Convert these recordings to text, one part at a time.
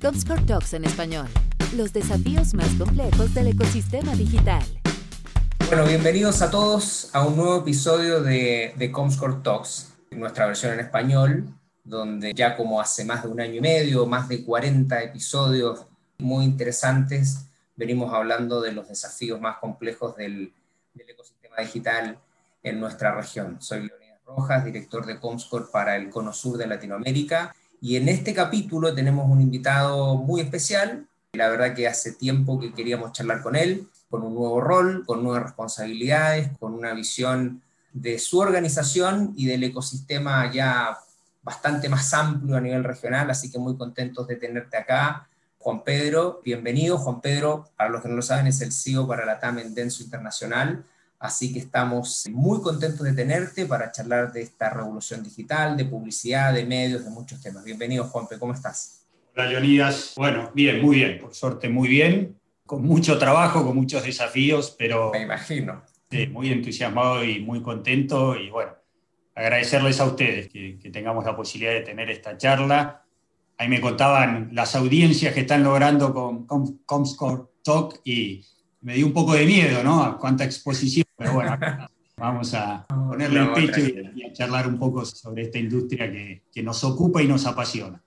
Comscore Talks en español. Los desafíos más complejos del ecosistema digital. Bueno, bienvenidos a todos a un nuevo episodio de, de Comscore Talks, nuestra versión en español, donde ya como hace más de un año y medio, más de 40 episodios muy interesantes, venimos hablando de los desafíos más complejos del, del ecosistema digital en nuestra región. Soy Leonidas Rojas, director de Comscore para el Cono Sur de Latinoamérica, y en este capítulo tenemos un invitado muy especial. La verdad que hace tiempo que queríamos charlar con él, con un nuevo rol, con nuevas responsabilidades, con una visión de su organización y del ecosistema ya bastante más amplio a nivel regional, así que muy contentos de tenerte acá. Juan Pedro, bienvenido. Juan Pedro, para los que no lo saben, es el CEO para la TAM en Denso Internacional. Así que estamos muy contentos de tenerte para charlar de esta revolución digital, de publicidad, de medios, de muchos temas. Bienvenido, Juanpe, ¿cómo estás? Hola, Leonidas. Bueno, bien, muy bien, por suerte muy bien, con mucho trabajo, con muchos desafíos, pero... Me imagino. muy entusiasmado y muy contento y bueno, agradecerles a ustedes que, que tengamos la posibilidad de tener esta charla. Ahí me contaban las audiencias que están logrando con Comscore Talk y me dio un poco de miedo, ¿no? A cuánta exposición, pero bueno, vamos a ponerle el pecho y, a charlar un poco sobre esta industria que, que, nos ocupa y nos apasiona.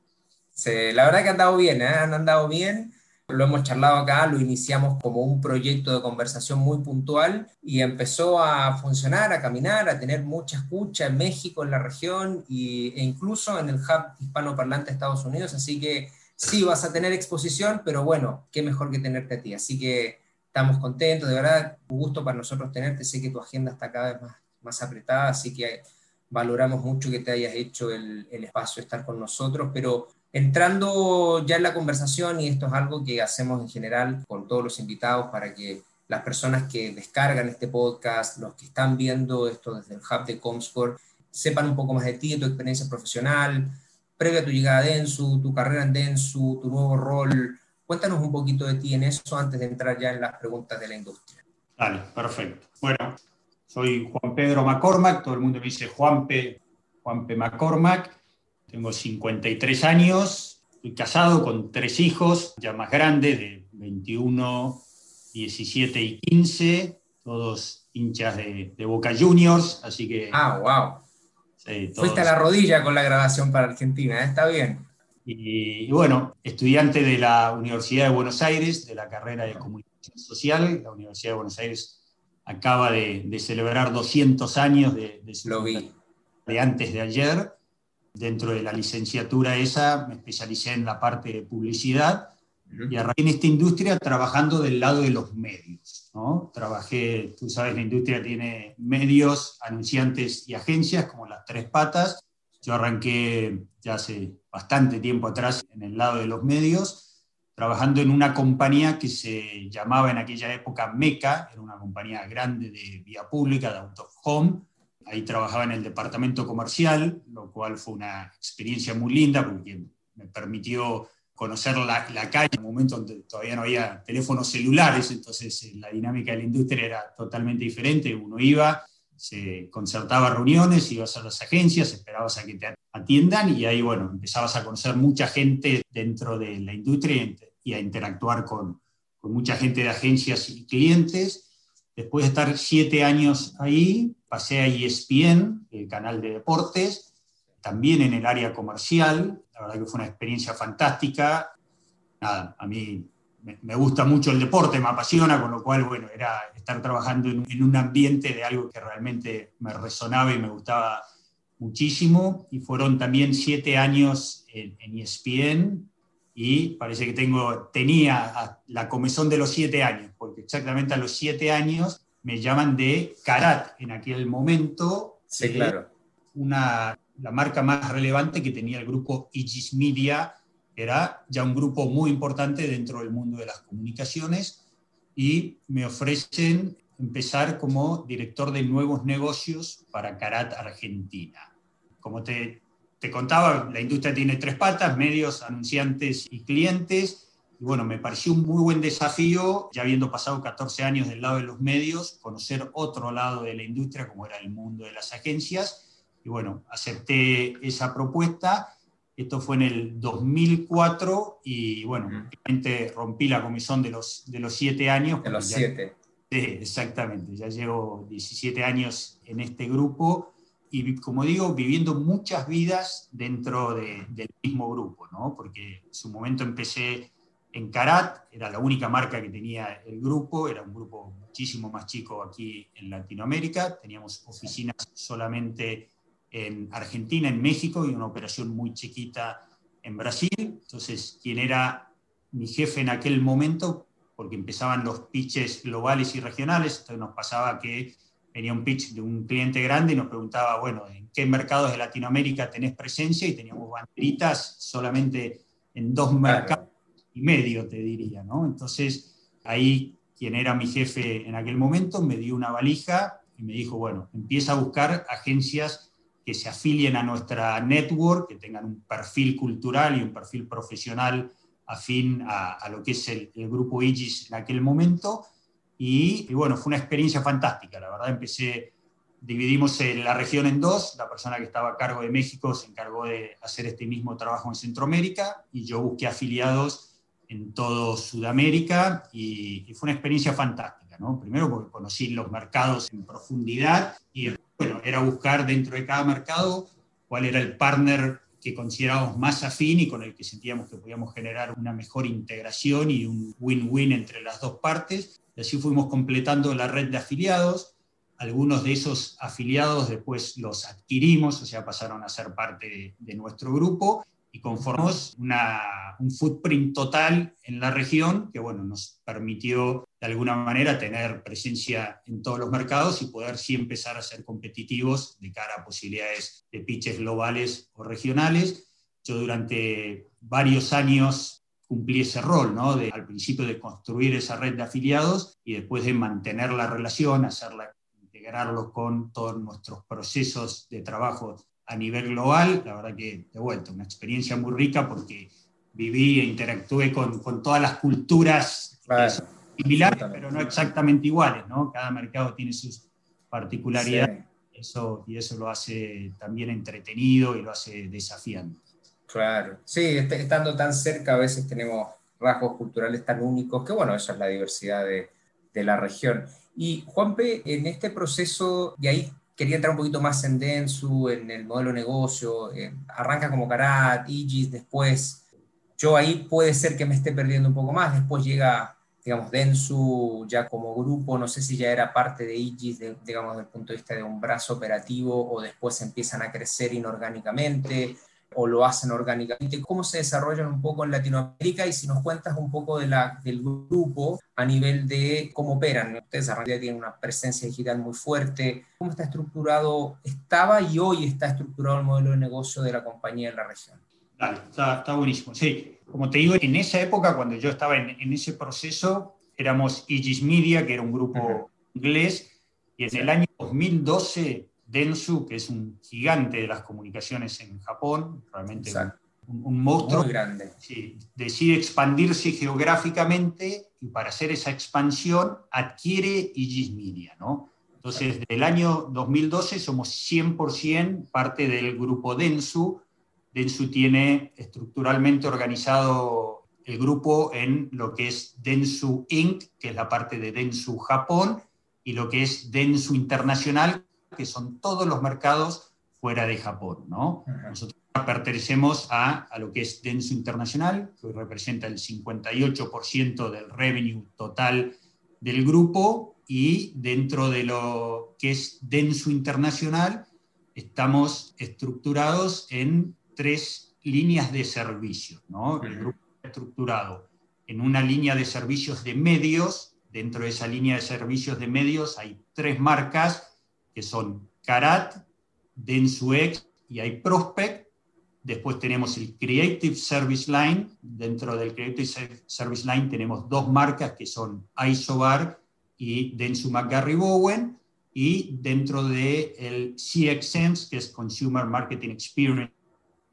Sí, la verdad que han andado bien, ¿eh? han andado bien. Lo hemos charlado acá, lo iniciamos como un proyecto de conversación muy puntual y empezó a funcionar, a caminar, a tener mucha escucha en México, en la región y, e incluso en el hub hispanoparlante de Estados Unidos. Así que sí, vas a tener exposición, pero bueno, qué mejor que tenerte a ti. Así que estamos contentos, de verdad, un gusto para nosotros tenerte, sé que tu agenda está cada vez más, más apretada, así que valoramos mucho que te hayas hecho el, el espacio de estar con nosotros, pero entrando ya en la conversación, y esto es algo que hacemos en general con todos los invitados para que las personas que descargan este podcast, los que están viendo esto desde el hub de Comscore, sepan un poco más de ti, tu experiencia profesional, previa a tu llegada a Densu, tu carrera en Densu, tu nuevo rol, Cuéntanos un poquito de ti en eso antes de entrar ya en las preguntas de la industria. Dale, perfecto. Bueno, soy Juan Pedro McCormack, todo el mundo me dice Juanpe, Juanpe McCormack, tengo 53 años, estoy casado con tres hijos, ya más grandes, de 21, 17 y 15, todos hinchas de, de Boca Juniors, así que... Ah, wow. Sí, Fuiste a la rodilla con la grabación para Argentina, ¿eh? está bien. Y, bueno, estudiante de la Universidad de Buenos Aires, de la carrera de Comunicación Social. La Universidad de Buenos Aires acaba de, celebrar 200 años de, de, de antes de ayer. Dentro de la licenciatura esa me especialicé en la parte de publicidad y arranqué en esta industria trabajando del lado de los medios. ¿no? Trabajé, tú sabes, la industria tiene medios, anunciantes y agencias como las tres patas. Yo arranqué ya hace bastante tiempo atrás en el lado de los medios, trabajando en una compañía que se llamaba en aquella época MECA, era una compañía grande de vía pública, de out of home. Ahí trabajaba en el departamento comercial, lo cual fue una experiencia muy linda porque me permitió conocer la, la calle en un momento donde todavía no había teléfonos celulares, entonces eh, la dinámica de la industria era totalmente diferente. Uno iba, se concertaba reuniones, ibas a las agencias, esperabas a que te atiendan y ahí, bueno, empezabas a conocer mucha gente dentro de la industria y a interactuar con, con mucha gente de agencias y clientes. Después de estar siete años ahí, pasé a ESPN, el canal de deportes, también en el área comercial. La verdad que fue una experiencia fantástica. Nada, a mí me, gusta mucho el deporte, me apasiona, con lo cual, bueno, era estar trabajando en, un ambiente de algo que realmente me resonaba y me gustaba muchísimo. Y fueron también siete años en, ESPN y parece que tengo, tenía la comezón de los siete años, porque exactamente a los siete años me llaman de Karat en aquel momento. Sí, claro. Una, la marca más relevante que tenía el grupo Igis Media era ya un grupo muy importante dentro del mundo de las comunicaciones y me ofrecen empezar como director de nuevos negocios para Carat Argentina. Como te, te contaba, la industria tiene tres patas, medios, anunciantes y clientes. Y bueno, me pareció un muy buen desafío, ya habiendo pasado 14 años del lado de los medios, conocer otro lado de la industria, como era el mundo de las agencias. Y bueno, acepté esa propuesta Esto fue en el 2004 y bueno, realmente rompí la comisión de los, de los siete años. De los siete. Sí, exactamente. Ya llevo 17 años en este grupo y, como digo, viviendo muchas vidas dentro del mismo grupo, ¿no? Porque en su momento empecé en Karat, era la única marca que tenía el grupo, era un grupo muchísimo más chico aquí en Latinoamérica, teníamos oficinas solamente en Argentina, en México y una operación muy chiquita en Brasil. Entonces, quien era mi jefe en aquel momento, porque empezaban los pitches globales y regionales, entonces nos pasaba que venía un pitch de un cliente grande y nos preguntaba, bueno, ¿en qué mercados de Latinoamérica tenés presencia? Y teníamos banderitas solamente en dos mercados y medio, te diría, ¿no? Entonces, ahí quien era mi jefe en aquel momento me dio una valija y me dijo, bueno, empieza a buscar agencias que se afilien a nuestra network, que tengan un perfil cultural y un perfil profesional afín a, lo que es el, grupo IGIS en aquel momento. Y, y, bueno, fue una experiencia fantástica, la verdad empecé, dividimos la región en dos, la persona que estaba a cargo de México se encargó de hacer este mismo trabajo en Centroamérica y yo busqué afiliados en todo Sudamérica y, fue una experiencia fantástica, ¿no? Primero porque conocí los mercados en profundidad y bueno, era buscar dentro de cada mercado cuál era el partner que considerábamos más afín y con el que sentíamos que podíamos generar una mejor integración y un win-win entre las dos partes. Y así fuimos completando la red de afiliados. Algunos de esos afiliados después los adquirimos, o sea, pasaron a ser parte de nuestro grupo y conformamos un footprint total en la región que bueno, nos permitió de alguna manera tener presencia en todos los mercados y poder sí empezar a ser competitivos de cara a posibilidades de pitches globales o regionales. Yo durante varios años cumplí ese rol, ¿no? De, al principio de construir esa red de afiliados y después de mantener la relación, hacerla, integrarlo con todos nuestros procesos de trabajo a nivel global, la verdad que de vuelta, una experiencia muy rica porque viví e interactué con, con todas las culturas similares, pero no exactamente iguales, ¿no? Cada mercado tiene sus particularidades eso, y eso lo hace también entretenido y lo hace desafiante. Claro, sí, estando tan cerca a veces tenemos rasgos culturales tan únicos que bueno, esa es la diversidad de, de la región. Y Juanpe, en este proceso, y ahí quería entrar un poquito más en Densu, en el modelo de negocio, eh, arranca como Karat, Igis, después yo ahí puede ser que me esté perdiendo un poco más, después llega, digamos, Densu ya como grupo, no sé si ya era parte de Igis, digamos, desde el punto de vista de un brazo operativo, o después empiezan a crecer inorgánicamente, o lo hacen orgánicamente, cómo se desarrollan un poco en Latinoamérica y si nos cuentas un poco del grupo a nivel de cómo operan. Ustedes ya tienen una presencia digital muy fuerte. ¿Cómo está estructurado, estaba y hoy está estructurado el modelo de negocio de la compañía en la región? Dale, está, está buenísimo. Sí, como te digo, en esa época, cuando yo estaba en, en ese proceso, éramos Aegis Media, que era un grupo inglés, y en el año 2012 Densu, que es un gigante de las comunicaciones en Japón, realmente un, monstruo, Muy grande. decide expandirse geográficamente y para hacer esa expansión adquiere Igis Media. ¿no? Entonces, desde el año 2012 somos 100% parte del grupo Densu. Densu tiene estructuralmente organizado el grupo en lo que es Densu Inc., que es la parte de Densu Japón, y lo que es Densu Internacional, que son todos los mercados fuera de Japón. ¿no? Nosotros pertenecemos a, a, lo que es Denso Internacional, que representa el 58% del revenue total del grupo, y dentro de lo que es Denso Internacional estamos estructurados en tres líneas de servicios. ¿no? El grupo está estructurado en una línea de servicios de medios, dentro de esa línea de servicios de medios hay tres marcas que son Karat, Densuex y hay Prospect. Después tenemos el Creative Service Line. Dentro del Creative Service Line tenemos dos marcas que son Isobar y Densu McGarry Bowen. Y dentro del de CXMS, que es Consumer Marketing Experience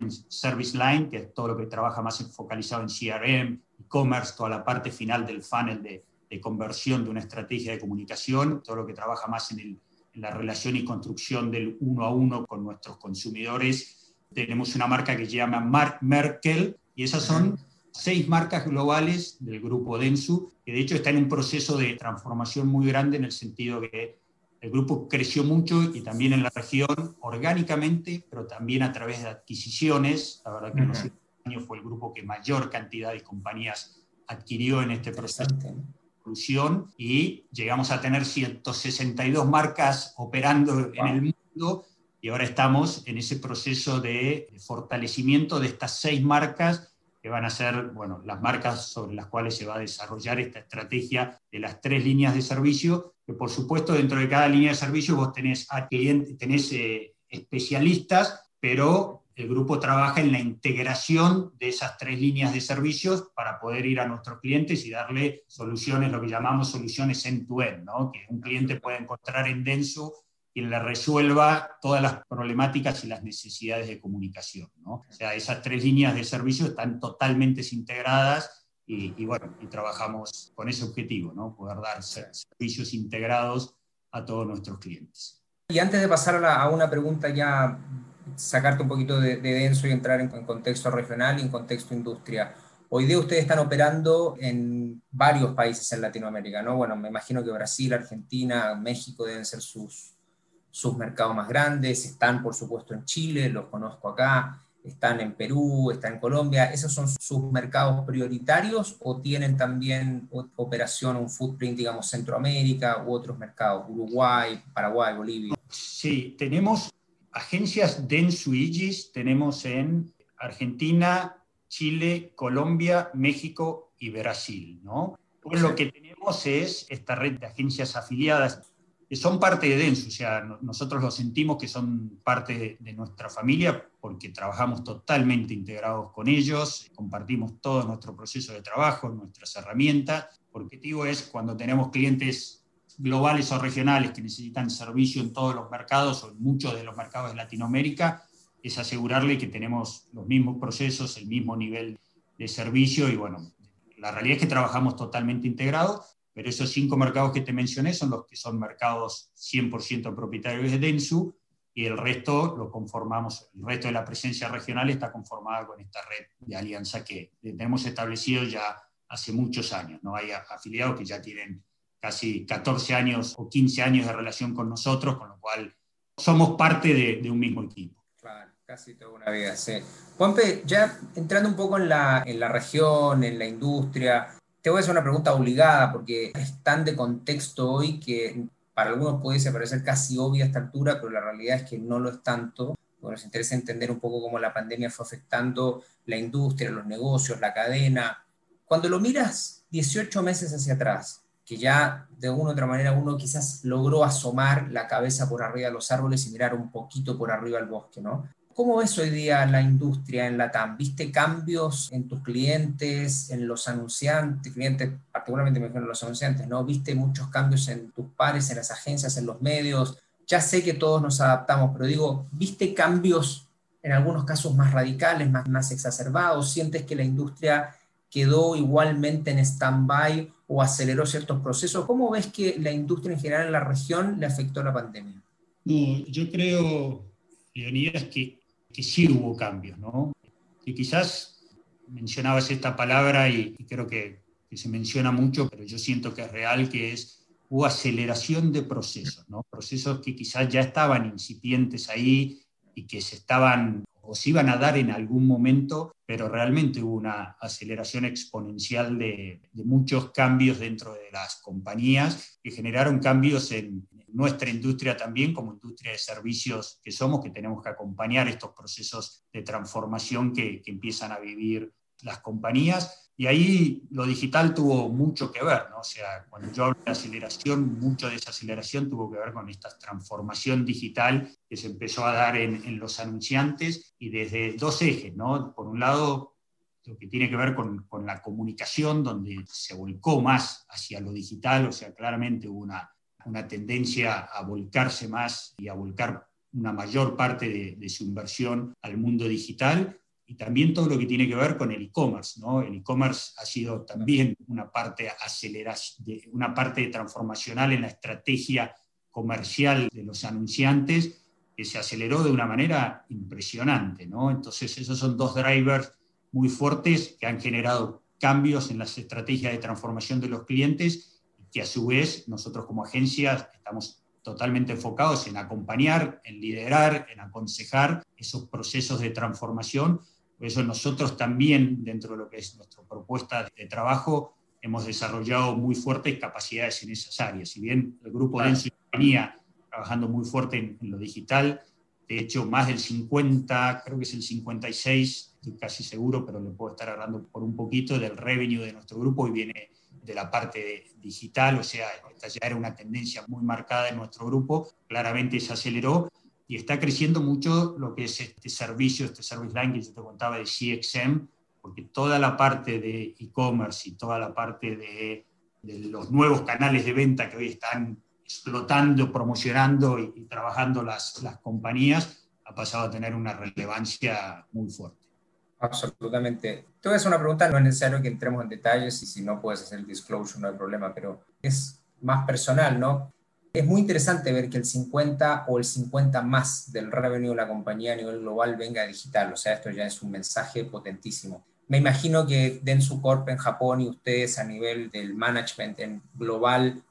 Service Line, que es todo lo que trabaja más focalizado en CRM, e-commerce, toda la parte final del funnel de, de conversión de una estrategia de comunicación, todo lo que trabaja más en el en la relación y construcción del uno a uno con nuestros consumidores. Tenemos una marca que se llama Mark Merkel, y esas son seis marcas globales del grupo Densu, que de hecho está en un proceso de transformación muy grande en el sentido que el grupo creció mucho y también en la región orgánicamente, pero también a través de adquisiciones. La verdad que en los últimos años fue el grupo que mayor cantidad de compañías adquirió en este proceso de evolución y llegamos a tener 162 marcas operando en el mundo y ahora estamos en ese proceso de fortalecimiento de estas seis marcas que van a ser bueno, las marcas sobre las cuales se va a desarrollar esta estrategia de las tres líneas de servicio, que por supuesto dentro de cada línea de servicio vos tenés, a tenés eh, especialistas, pero el grupo trabaja en la integración de esas tres líneas de servicios para poder ir a nuestros clientes y darle soluciones, lo que llamamos soluciones end-to-end, ¿no? que un cliente puede encontrar en Denso quien le resuelva todas las problemáticas y las necesidades de comunicación. ¿no? O sea, esas tres líneas de servicio están totalmente integradas y, bueno, y trabajamos con ese objetivo, ¿no? poder dar servicios integrados a todos nuestros clientes. Y antes de pasar a, una pregunta ya, sacarte un poquito de, denso y entrar en, en contexto regional y en contexto industria. Hoy día ustedes están operando en varios países en Latinoamérica, ¿no? Bueno, me imagino que Brasil, Argentina, México deben ser sus, sus mercados más grandes, están por supuesto en Chile, los conozco acá, están en Perú, están en Colombia, ¿esos son sus mercados prioritarios o tienen también operación, un footprint, digamos, Centroamérica u otros mercados, Uruguay, Paraguay, Bolivia? Sí, tenemos agencias Densu Igis, tenemos en Argentina, Chile, Colombia, México y Brasil, ¿no? Pues lo que tenemos es esta red de agencias afiliadas son parte de Denso, o sea, nosotros lo sentimos que son parte de, nuestra familia porque trabajamos totalmente integrados con ellos, compartimos todo nuestro proceso de trabajo, nuestras herramientas. Porque digo es cuando tenemos clientes globales o regionales que necesitan servicio en todos los mercados o en muchos de los mercados de Latinoamérica, es asegurarle que tenemos los mismos procesos, el mismo nivel de servicio y bueno, la realidad es que trabajamos totalmente integrados pero esos cinco mercados que te mencioné son los que son mercados 100% propietarios de Densu y el resto lo conformamos, el resto de la presencia regional está conformada con esta red de alianza que tenemos establecido ya hace muchos años. ¿no? Hay afiliados que ya tienen casi 14 años o 15 años de relación con nosotros, con lo cual somos parte de, de un mismo equipo. Claro, casi toda una vida, sí. Juanpe, ya entrando un poco en la, en la región, en la industria, te voy a hacer una pregunta obligada porque es tan de contexto hoy que para algunos puede parecer casi obvia a esta altura, pero la realidad es que no lo es tanto. Nos interesa entender un poco cómo la pandemia fue afectando la industria, los negocios, la cadena. Cuando lo miras 18 meses hacia atrás, que ya de una u otra manera uno quizás logró asomar la cabeza por arriba de los árboles y mirar un poquito por arriba al bosque, ¿no? ¿Cómo ves hoy día la industria en la TAM? ¿Viste cambios en tus clientes, en los anunciantes, clientes, particularmente me refiero los anunciantes, ¿no? ¿Viste muchos cambios en tus pares, en las agencias, en los medios? Ya sé que todos nos adaptamos, pero digo, ¿viste cambios en algunos casos más radicales, más, más exacerbados? ¿Sientes que la industria quedó igualmente en stand-by o aceleró ciertos procesos? ¿Cómo ves que la industria en general en la región le afectó la pandemia? No, yo creo, Leonidas, que que sí hubo cambios, ¿no? Y quizás mencionabas esta palabra y, creo que, se menciona mucho, pero yo siento que es real, que es hubo aceleración de procesos, ¿no? Procesos que quizás ya estaban incipientes ahí y que se estaban o se iban a dar en algún momento, pero realmente hubo una aceleración exponencial de, de muchos cambios dentro de las compañías que generaron cambios en, nuestra industria también, como industria de servicios que somos, que tenemos que acompañar estos procesos de transformación que, empiezan a vivir las compañías. Y ahí lo digital tuvo mucho que ver, ¿no? O sea, cuando yo hablo de aceleración, mucho de esa aceleración tuvo que ver con esta transformación digital que se empezó a dar en, los anunciantes y desde dos ejes, ¿no? Por un lado, lo que tiene que ver con, con, la comunicación, donde se volcó más hacia lo digital, o sea, claramente hubo una una tendencia a volcarse más y a volcar una mayor parte de, su inversión al mundo digital y también todo lo que tiene que ver con el e-commerce. ¿no? El e-commerce ha sido también una parte, de, una parte transformacional en la estrategia comercial de los anunciantes que se aceleró de una manera impresionante. ¿no? Entonces, esos son dos drivers muy fuertes que han generado cambios en las estrategias de transformación de los clientes que a su vez nosotros como agencia estamos totalmente enfocados en acompañar, en liderar, en aconsejar esos procesos de transformación. Por eso nosotros también, dentro de lo que es nuestra propuesta de trabajo, hemos desarrollado muy fuertes capacidades en esas áreas. Si bien el grupo Denso venía trabajando muy fuerte en, en, lo digital, de hecho más del 50, creo que es el 56, estoy casi seguro, pero le puedo estar hablando por un poquito del revenue de nuestro grupo y viene de la parte digital, o sea, esta ya era una tendencia muy marcada en nuestro grupo, claramente se aceleró y está creciendo mucho lo que es este servicio, este service line que yo te contaba de CXM, porque toda la parte de e-commerce y toda la parte de, de, los nuevos canales de venta que hoy están explotando, promocionando y, y trabajando las, las compañías, ha pasado a tener una relevancia muy fuerte. Absolutamente. A hacer una pregunta, no es necesario que entremos en detalles y si no puedes hacer el disclosure no hay problema, pero es más personal, ¿no? Es muy interesante ver que el 50 o el 50 más del revenue de la compañía a nivel global venga digital, o sea, esto ya es un mensaje potentísimo. Me imagino que Densu Corp en Japón y ustedes a nivel del management en global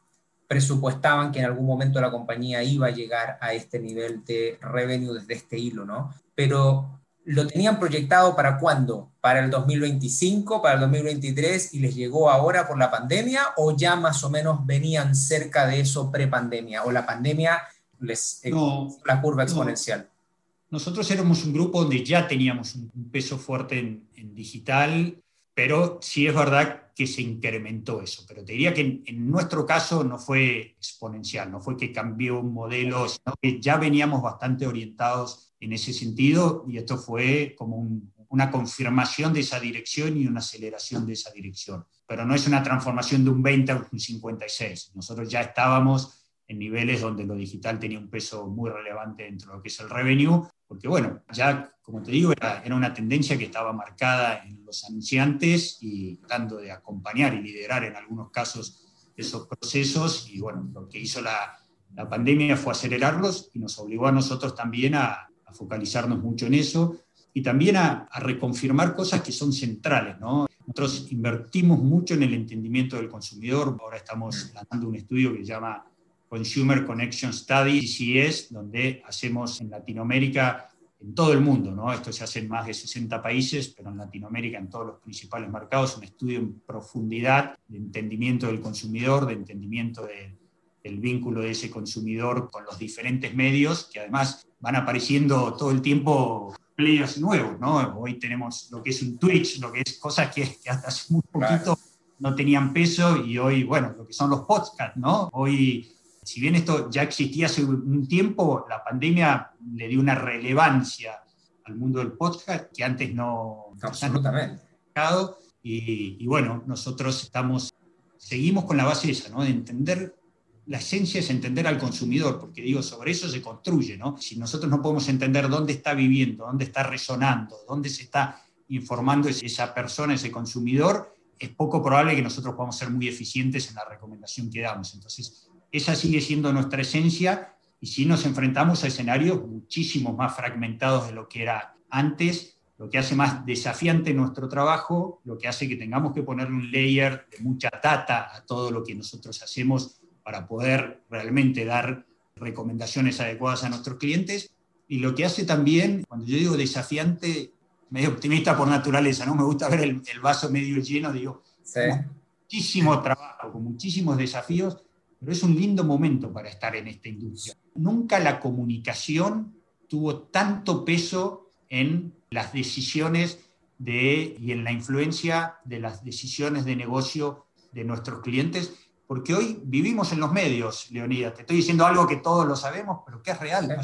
presupuestaban que en algún momento la compañía iba a llegar a este nivel de revenue desde este hilo, ¿no? Pero ¿Lo tenían proyectado para cuándo? ¿Para el 2025, para el 2023 y les llegó ahora por la pandemia o ya más o menos venían cerca de eso pre-pandemia o la pandemia les no, la curva exponencial? No. Nosotros éramos un grupo donde ya teníamos un peso fuerte en, en, digital, pero sí es verdad que se incrementó eso. Pero te diría que en, en nuestro caso no fue exponencial, no fue que cambió un modelo, sino que ya veníamos bastante orientados en ese sentido y esto fue como un, una confirmación de esa dirección y una aceleración de esa dirección. Pero no es una transformación de un 20 a un 56. Nosotros ya estábamos en niveles donde lo digital tenía un peso muy relevante dentro de lo que es el revenue, porque bueno, ya como te digo, era, era una tendencia que estaba marcada en los anunciantes y tratando de acompañar y liderar en algunos casos esos procesos y bueno, lo que hizo la, la pandemia fue acelerarlos y nos obligó a nosotros también a, a focalizarnos mucho en eso y también a, reconfirmar cosas que son centrales. ¿no? Nosotros invertimos mucho en el entendimiento del consumidor. Ahora estamos lanzando un estudio que se llama Consumer Connection Study, CCS, donde hacemos en Latinoamérica, en todo el mundo, esto se hace en más de 60 países, pero en Latinoamérica, en todos los principales mercados, un estudio en profundidad de entendimiento del consumidor, de entendimiento de, del vínculo de ese consumidor con los diferentes medios, que además van apareciendo todo el tiempo players nuevos, ¿no? Hoy tenemos lo que es un Twitch, lo que es cosas que, que hasta hace muy poquito claro. no tenían peso y hoy, bueno, lo que son los podcasts, ¿no? Hoy, si bien esto ya existía hace un tiempo, la pandemia le dio una relevancia al mundo del podcast que antes no... Absolutamente. No y, y bueno, nosotros estamos, seguimos con la base esa, ¿no? De entender la esencia es entender al consumidor, porque digo, sobre eso se construye, ¿no? Si nosotros no podemos entender dónde está viviendo, dónde está resonando, dónde se está informando esa persona, ese consumidor, es poco probable que nosotros podamos ser muy eficientes en la recomendación que damos. Entonces, esa sigue siendo nuestra esencia y si nos enfrentamos a escenarios muchísimo más fragmentados de lo que era antes, lo que hace más desafiante nuestro trabajo, lo que hace que tengamos que ponerle un layer de mucha data a todo lo que nosotros hacemos para poder realmente dar recomendaciones adecuadas a nuestros clientes. Y lo que hace también, cuando yo digo desafiante, medio optimista por naturaleza, ¿no? Me gusta ver el, el vaso medio lleno, digo, sí. muchísimo trabajo, con muchísimos desafíos, pero es un lindo momento para estar en esta industria. Nunca la comunicación tuvo tanto peso en las decisiones de, y en la influencia de las decisiones de negocio de nuestros clientes porque hoy vivimos en los medios, Leonidas. Te estoy diciendo algo que todos lo sabemos, pero que es real.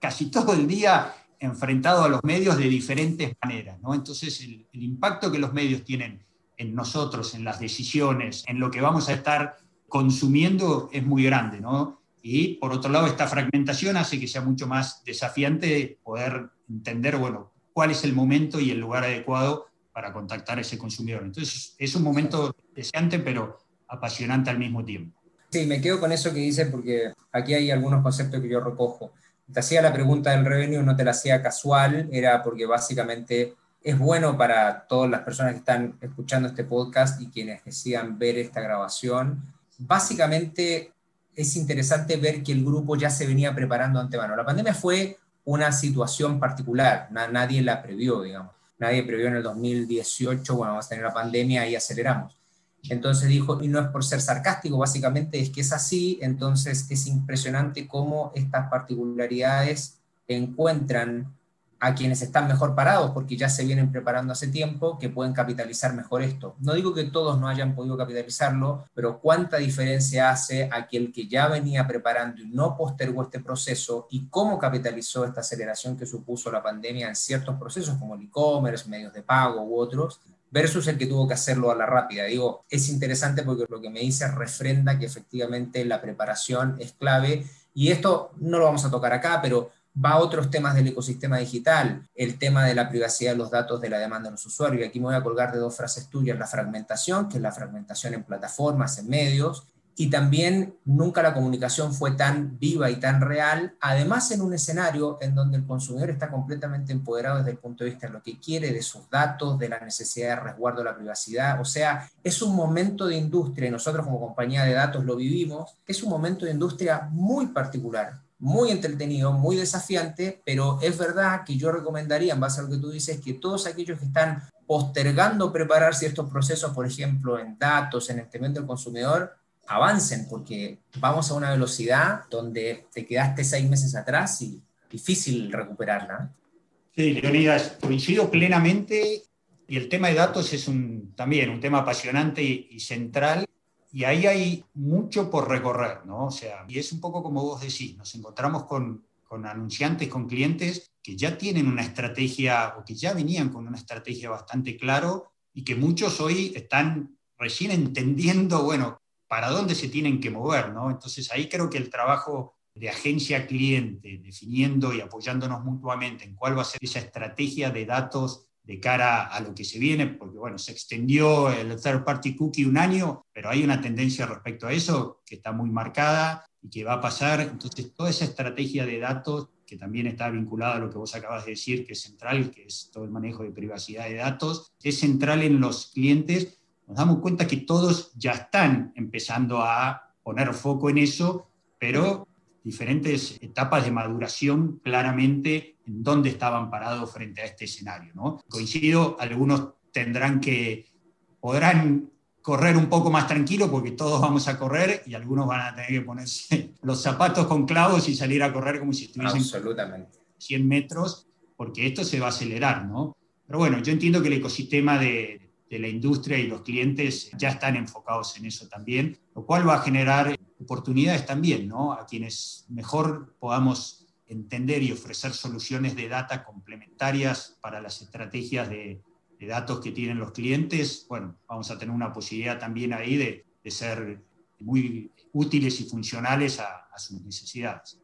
Casi todo el día enfrentado a los medios de diferentes maneras. ¿no? Entonces, el, el, impacto que los medios tienen en nosotros, en las decisiones, en lo que vamos a estar consumiendo, es muy grande. ¿no? Y por otro lado, esta fragmentación hace que sea mucho más desafiante poder entender, bueno, cuál es el momento y el lugar adecuado para contactar a ese consumidor. Entonces, es un momento deseante, pero apasionante al mismo tiempo. Sí, me quedo con eso que dice porque aquí hay algunos conceptos que yo recojo. te hacía la pregunta del revenue, no te la hacía casual, era porque básicamente es bueno para todas las personas que están escuchando este podcast y quienes decidan ver esta grabación. Básicamente es interesante ver que el grupo ya se venía preparando antemano. La pandemia fue una situación particular, nadie la previó, digamos. Nadie previó en el 2018, bueno, vamos a tener la pandemia y aceleramos. Entonces dijo, y no es por ser sarcástico, básicamente es que es así, entonces es impresionante cómo estas particularidades encuentran a quienes están mejor parados, porque ya se vienen preparando hace tiempo, que pueden capitalizar mejor esto. No digo que todos no hayan podido capitalizarlo, pero cuánta diferencia hace aquel que ya venía preparando y no postergó este proceso y cómo capitalizó esta aceleración que supuso la pandemia en ciertos procesos como el e-commerce, medios de pago u otros, versus el que tuvo que hacerlo a la rápida. Digo, es interesante porque lo que me dice refrenda que efectivamente la preparación es clave y esto no lo vamos a tocar acá, pero va a otros temas del ecosistema digital, el tema de la privacidad de los datos de la demanda de los usuarios. Y aquí me voy a colgar de dos frases tuyas, la fragmentación, que es la fragmentación en plataformas, en medios, y también nunca la comunicación fue tan viva y tan real, además en un escenario en donde el consumidor está completamente empoderado desde el punto de vista de lo que quiere, de sus datos, de la necesidad de resguardo de la privacidad. O sea, es un momento de industria, y nosotros como compañía de datos lo vivimos, es un momento de industria muy particular, muy entretenido, muy desafiante, pero es verdad que yo recomendaría, en base a lo que tú dices, que todos aquellos que están postergando preparar ciertos procesos, por ejemplo, en datos, en el tema del consumidor, avancen, porque vamos a una velocidad donde te quedaste seis meses atrás y difícil recuperarla. Sí, Leonidas, coincido plenamente y el tema de datos es un, también un tema apasionante y central y ahí hay mucho por recorrer, ¿no? O sea, y es un poco como vos decís, nos encontramos con, con anunciantes, con clientes que ya tienen una estrategia o que ya venían con una estrategia bastante claro y que muchos hoy están recién entendiendo, bueno, para dónde se tienen que mover, ¿no? Entonces ahí creo que el trabajo de agencia cliente, definiendo y apoyándonos mutuamente en cuál va a ser esa estrategia de datos de cara a lo que se viene, porque bueno, se extendió el third party cookie un año, pero hay una tendencia respecto a eso que está muy marcada y que va a pasar. Entonces, toda esa estrategia de datos, que también está vinculada a lo que vos acabas de decir, que es central, que es todo el manejo de privacidad de datos, es central en los clientes. Nos damos cuenta que todos ya están empezando a poner foco en eso, pero diferentes etapas de maduración claramente en dónde estaban parados frente a este escenario. ¿no? Coincido, algunos tendrán que, podrán correr un poco más tranquilo porque todos vamos a correr y algunos van a tener que ponerse los zapatos con clavos y salir a correr como si estuviesen Absolutamente. 100 metros porque esto se va a acelerar, ¿no? Pero bueno, yo entiendo que el ecosistema de, de la industria y los clientes ya están enfocados en eso también, lo cual va a generar oportunidades también, ¿no? A quienes mejor podamos entender y ofrecer soluciones de data complementarias para las estrategias de, datos que tienen los clientes, bueno, vamos a tener una posibilidad también ahí de, ser muy útiles y funcionales a, sus necesidades.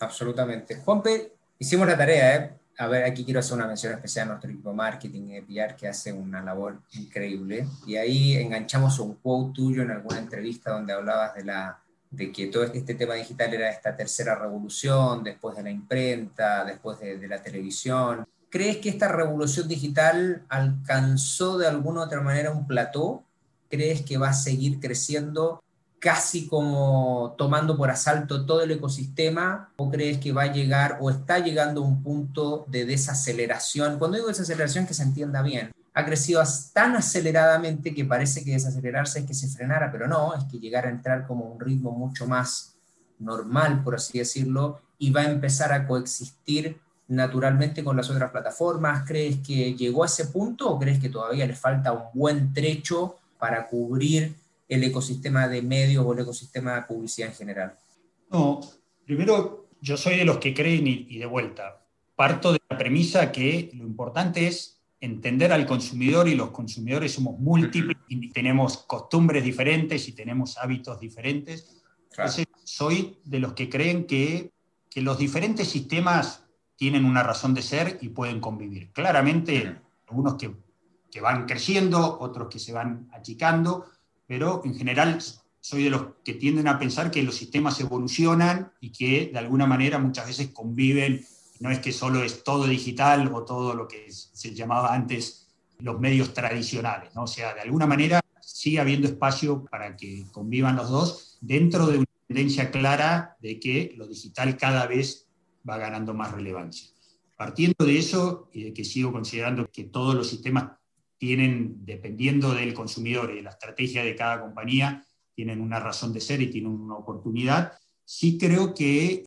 Absolutamente. Juanpe, hicimos la tarea, ¿eh? A ver, aquí quiero hacer una mención especial a nuestro equipo marketing y PR que hace una labor increíble. Y ahí enganchamos un quote tuyo en alguna entrevista donde hablabas de la de que todo este tema digital era esta tercera revolución, después de la imprenta, después de, la televisión. ¿Crees que esta revolución digital alcanzó de alguna u otra manera un plató? ¿Crees que va a seguir creciendo casi como tomando por asalto todo el ecosistema? ¿O crees que va a llegar o está llegando a un punto de desaceleración? Cuando digo desaceleración, que se entienda bien ha crecido tan aceleradamente que parece que desacelerarse es que se frenara, pero no, es que llegar a entrar como un ritmo mucho más normal, por así decirlo, y va a empezar a coexistir naturalmente con las otras plataformas. ¿Crees que llegó a ese punto o crees que todavía le falta un buen trecho para cubrir el ecosistema de medios o el ecosistema de publicidad en general? No, primero yo soy de los que creen y de vuelta. Parto de la premisa que lo importante es entender al consumidor y los consumidores somos múltiples y tenemos costumbres diferentes y tenemos hábitos diferentes. Entonces, soy de los que creen que, que, los diferentes sistemas tienen una razón de ser y pueden convivir. Claramente, algunos que, que van creciendo, otros que se van achicando, pero en general soy de los que tienden a pensar que los sistemas evolucionan y que de alguna manera muchas veces conviven. No es que solo es todo digital o todo lo que se llamaba antes los medios tradicionales, ¿no? O sea, de alguna manera sigue habiendo espacio para que convivan los dos dentro de una tendencia clara de que lo digital cada vez va ganando más relevancia. Partiendo de eso y de que sigo considerando que todos los sistemas tienen, dependiendo del consumidor y de la estrategia de cada compañía, tienen una razón de ser y tienen una oportunidad, sí creo que,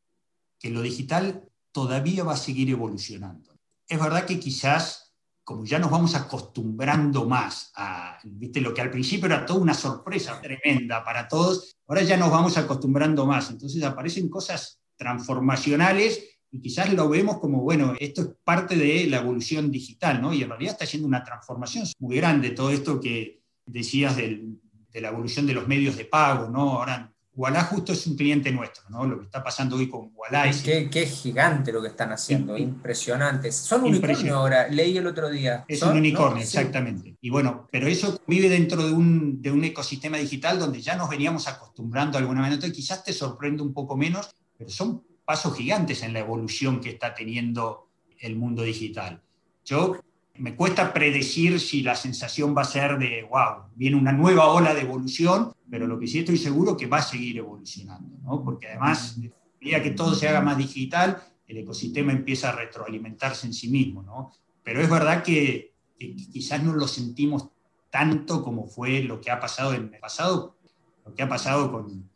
que lo digital todavía va a seguir evolucionando. Es verdad que quizás, como ya nos vamos acostumbrando más a, viste, lo que al principio era toda una sorpresa tremenda para todos, ahora ya nos vamos acostumbrando más. Entonces aparecen cosas transformacionales y quizás lo vemos como, bueno, esto es parte de la evolución digital, ¿no? Y en realidad está haciendo una transformación muy grande, todo esto que decías del, de la evolución de los medios de pago, ¿no? Ahora, Wallah justo es un cliente nuestro, ¿no? Lo que está pasando hoy con Wallah. Es que, gigante lo que están haciendo, impresionante. Son unicornio ahora, leí el otro día. Es un unicornio, exactamente. Y bueno, pero eso vive dentro de un, de un ecosistema digital donde ya nos veníamos acostumbrando de alguna manera. Entonces quizás te sorprende un poco menos, pero son pasos gigantes en la evolución que está teniendo el mundo digital. Yo me cuesta predecir si la sensación va a ser de, wow, viene una nueva ola de evolución, pero lo que sí estoy seguro es que va a seguir evolucionando, ¿no? porque además, a medida que todo se haga más digital, el ecosistema empieza a retroalimentarse en sí mismo. ¿no? Pero es verdad que, que quizás no lo sentimos tanto como fue lo que ha pasado en el pasado, lo que ha pasado con...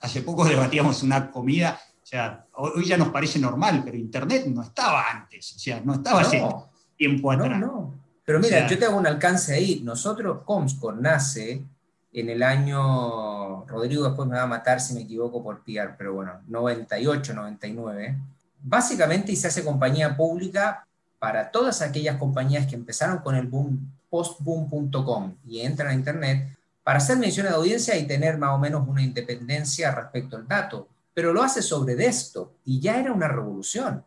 Hace poco debatíamos una comida sea, hoy ya nos parece normal, pero Internet no estaba antes, o sea, no estaba hace tiempo atrás. No, no. Pero mira, yo te hago un alcance ahí. Nosotros, Comscore nace en el año, Rodrigo después me va a matar si me equivoco por piar, pero bueno, 98, 99. Básicamente y se hace compañía pública para todas aquellas compañías que empezaron con el boom postboom.com y entran a Internet para hacer mención de audiencia y tener más o menos una independencia respecto al dato pero lo hace sobre desktop y ya era una revolución.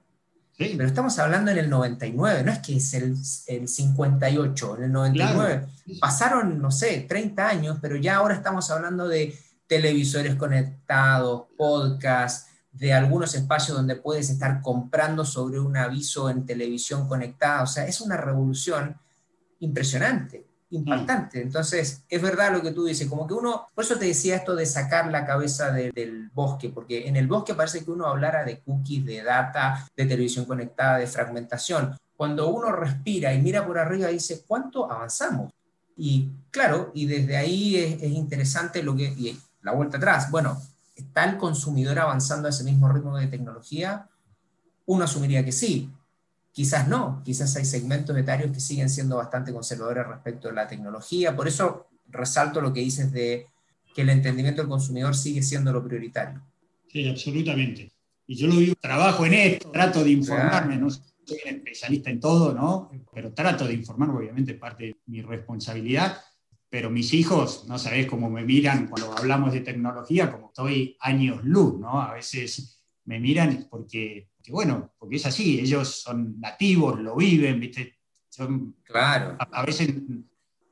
Pero estamos hablando en el 99, no es que es el, el 58, en el 99. Pasaron, no sé, 30 años, pero ya ahora estamos hablando de televisores conectados, podcasts, de algunos espacios donde puedes estar comprando sobre un aviso en televisión conectada. O sea, es una revolución impresionante impactante. Entonces, es verdad lo que tú dices, como que uno, por eso te decía esto de sacar la cabeza del bosque, porque en el bosque parece que uno hablara de cookies, de data, de televisión conectada, de fragmentación. Cuando uno respira y mira por arriba, dice, ¿cuánto avanzamos? Y claro, y desde ahí es, interesante lo que, y la vuelta atrás, bueno, ¿está el consumidor avanzando a ese mismo ritmo de tecnología? Uno asumiría que sí, Quizás no, quizás hay segmentos etarios que siguen siendo bastante conservadores respecto a la tecnología. Por eso resalto lo que dices de que el entendimiento del consumidor sigue siendo lo prioritario. Sí, absolutamente. Y yo lo digo, trabajo en esto, trato de informarme, no soy un especialista en todo, ¿no? Pero trato de informarme, obviamente, parte de mi responsabilidad. Pero mis hijos, no sabés cómo me miran cuando hablamos de tecnología, como estoy años luz, ¿no? A veces me miran porque que bueno, porque es así, ellos son nativos, lo viven, ¿viste? claro. A, veces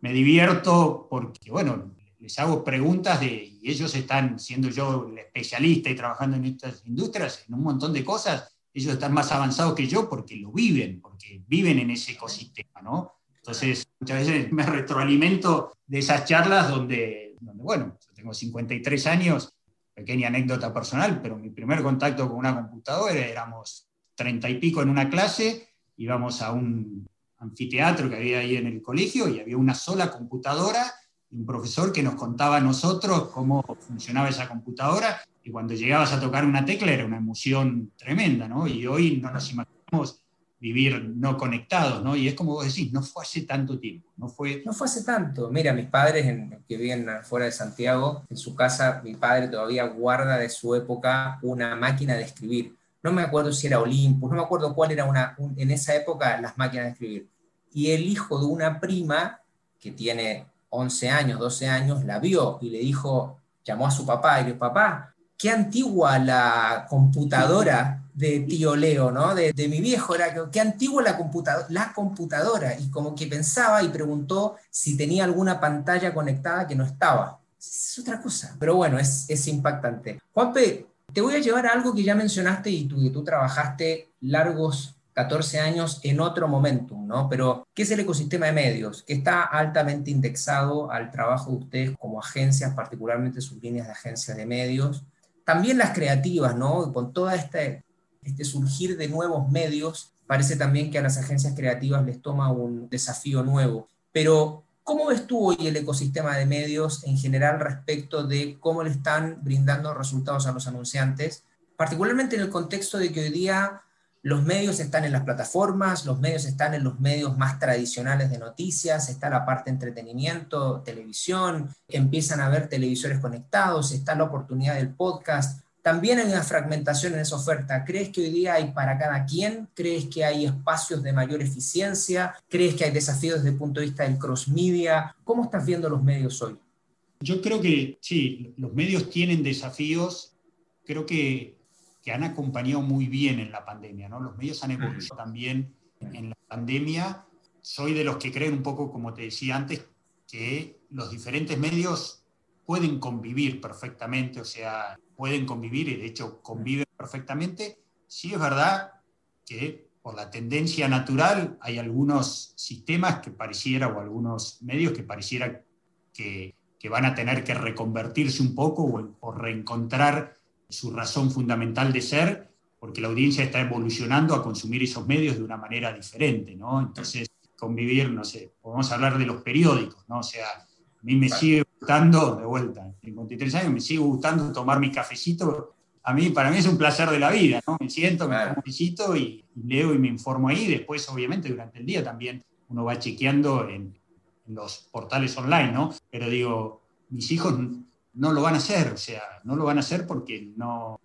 me divierto porque, bueno, les hago preguntas de, y ellos están, siendo yo el especialista y trabajando en estas industrias, en un montón de cosas, ellos están más avanzados que yo porque lo viven, porque viven en ese ecosistema, ¿no? Entonces, muchas veces me retroalimento de esas charlas donde, donde bueno, yo tengo 53 años pequeña anécdota personal, pero mi primer contacto con una computadora éramos treinta y pico en una clase, íbamos a un anfiteatro que había ahí en el colegio y había una sola computadora y un profesor que nos contaba a nosotros cómo funcionaba esa computadora y cuando llegabas a tocar una tecla era una emoción tremenda, ¿no? Y hoy no nos imaginamos vivir no conectados, ¿no? Y es como vos decís, no fue hace tanto tiempo, no fue... No fue hace tanto. Mira, mis padres que viven fuera de Santiago, en su casa, mi padre todavía guarda de su época una máquina de escribir. No me acuerdo si era Olympus, no me acuerdo cuál era una, en esa época las máquinas de escribir. Y el hijo de una prima, que tiene 11 años, 12 años, la vio y le dijo, llamó a su papá y le dijo, papá, qué antigua la computadora de tío Leo, ¿no? De, mi viejo, era que, qué antigua la, computadora, la computadora, y como que pensaba y preguntó si tenía alguna pantalla conectada que no estaba. es otra cosa. Pero bueno, es, es impactante. Juanpe, te voy a llevar a algo que ya mencionaste y tú, que tú trabajaste largos 14 años en otro momentum, ¿no? Pero, ¿qué es el ecosistema de medios? Que está altamente indexado al trabajo de ustedes como agencias, particularmente sus líneas de agencias de medios. También las creativas, ¿no? Con todo este, este surgir de nuevos medios, parece también que a las agencias creativas les toma un desafío nuevo. Pero, ¿cómo ves tú hoy el ecosistema de medios en general respecto de cómo le están brindando resultados a los anunciantes? Particularmente en el contexto de que hoy día los medios están en las plataformas, los medios están en los medios más tradicionales de noticias, está la parte entretenimiento, televisión, empiezan a haber televisores conectados, está la oportunidad del podcast. También hay una fragmentación en esa oferta. ¿Crees que hoy día hay para cada quien? ¿Crees que hay espacios de mayor eficiencia? ¿Crees que hay desafíos desde el punto de vista del cross media? ¿Cómo estás viendo los medios hoy? Yo creo que sí, los medios tienen desafíos. Creo que que han acompañado muy bien en la pandemia. ¿no? Los medios han evolucionado también en la pandemia. Soy de los que creen un poco, como te decía antes, que los diferentes medios pueden convivir perfectamente, o sea, pueden convivir y de hecho conviven perfectamente. Sí es verdad que por la tendencia natural hay algunos sistemas que pareciera, o algunos medios que pareciera que, que van a tener que reconvertirse un poco o, o reencontrar su razón fundamental de ser, porque la audiencia está evolucionando a consumir esos medios de una manera diferente, ¿no? Entonces, convivir, no sé, podemos hablar de los periódicos, ¿no? O sea, a mí me sigue gustando, de vuelta, en 53 años, me sigue gustando tomar mi cafecito. A mí, para mí es un placer de la vida, ¿no? Me siento, me tomo un cafecito y, leo y me informo ahí. Después, obviamente, durante el día también uno va chequeando en, en los portales online, ¿no? Pero digo, mis hijos no lo van a hacer, o sea, no lo van a hacer porque no,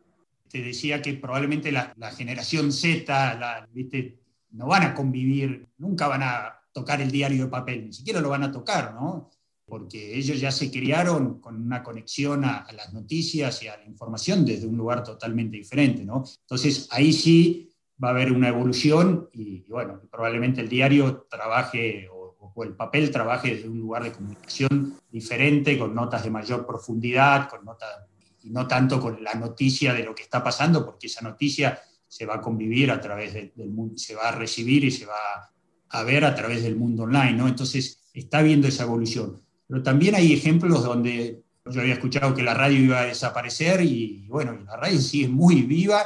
te decía que probablemente la, generación Z, la, ¿viste? no van a convivir, nunca van a tocar el diario de papel, ni siquiera lo van a tocar, ¿no? Porque ellos ya se criaron con una conexión a, las noticias y a la información desde un lugar totalmente diferente, ¿no? Entonces ahí sí va a haber una evolución y, bueno, probablemente el diario trabaje o el papel trabaje desde un lugar de comunicación diferente, con notas de mayor profundidad, con notas, y no tanto con la noticia de lo que está pasando, porque esa noticia se va a convivir a través del mundo, se va a recibir y se va a ver a través del mundo online, ¿no? Entonces está viendo esa evolución. Pero también hay ejemplos donde yo había escuchado que la radio iba a desaparecer y bueno, la radio sigue muy viva,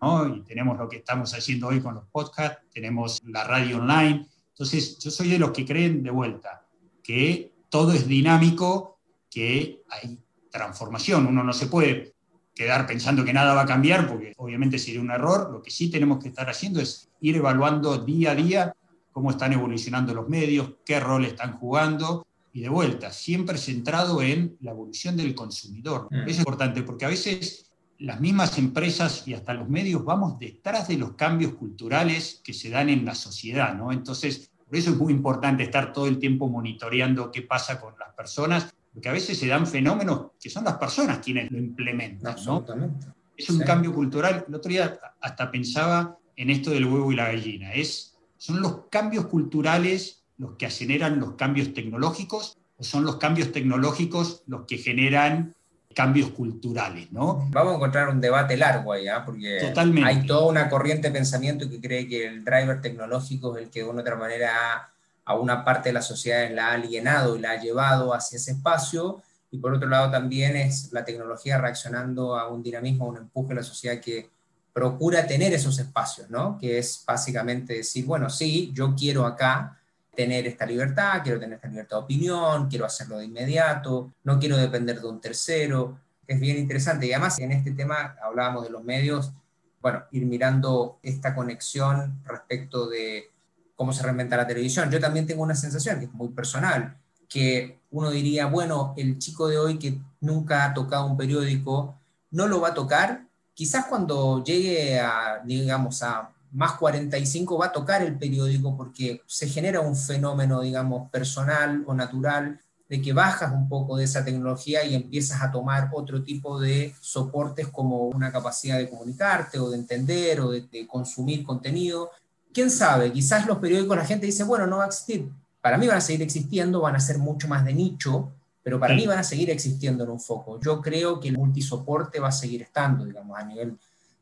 ¿no? Y tenemos lo que estamos haciendo hoy con los podcasts, tenemos la radio online, entonces, yo soy de los que creen de vuelta que todo es dinámico, que hay transformación. Uno no se puede quedar pensando que nada va a cambiar, porque obviamente sería un error. Lo que sí tenemos que estar haciendo es ir evaluando día a día cómo están evolucionando los medios, qué rol están jugando, y de vuelta, siempre centrado en la evolución del consumidor. Mm. Es importante porque a veces las mismas empresas y hasta los medios vamos detrás de los cambios culturales que se dan en la sociedad, ¿no? Entonces, por eso es muy importante estar todo el tiempo monitoreando qué pasa con las personas, porque a veces se dan fenómenos que son las personas quienes lo implementan, ¿no? Es un cambio cultural. El otro día hasta pensaba en esto del huevo y la gallina. Es, ¿Son los cambios culturales los que generan los cambios tecnológicos o son los cambios tecnológicos los que generan cambios culturales, ¿no? Vamos a encontrar un debate largo ahí, ¿ah? porque hay toda una corriente de pensamiento que cree que el driver tecnológico es el que de una u otra manera a una parte de la sociedad la ha alienado y la ha llevado hacia ese espacio, y por otro lado también es la tecnología reaccionando a un dinamismo, a un empuje en la sociedad que procura tener esos espacios, ¿no? Que es básicamente decir, bueno, sí, yo quiero acá, tener esta libertad, quiero tener esta libertad de opinión, quiero hacerlo de inmediato, no quiero depender de un tercero. Es bien interesante. Y además en este tema hablábamos de los medios, bueno, ir mirando esta conexión respecto de cómo se reinventa la televisión. Yo también tengo una sensación que es muy personal, que uno diría, bueno, el chico de hoy que nunca ha tocado un periódico, no lo va a tocar, quizás cuando llegue a, digamos, a más 45 va a tocar el periódico porque se genera un fenómeno, digamos, personal o natural de que bajas un poco de esa tecnología y empiezas a tomar otro tipo de soportes como una capacidad de comunicarte o de entender o de, consumir contenido. ¿Quién sabe? Quizás los periódicos la gente dice, bueno, no va a existir. Para mí van a seguir existiendo, van a ser mucho más de nicho, pero para mí van a seguir existiendo en un foco. Yo creo que el multisoporte va a seguir estando, digamos, a nivel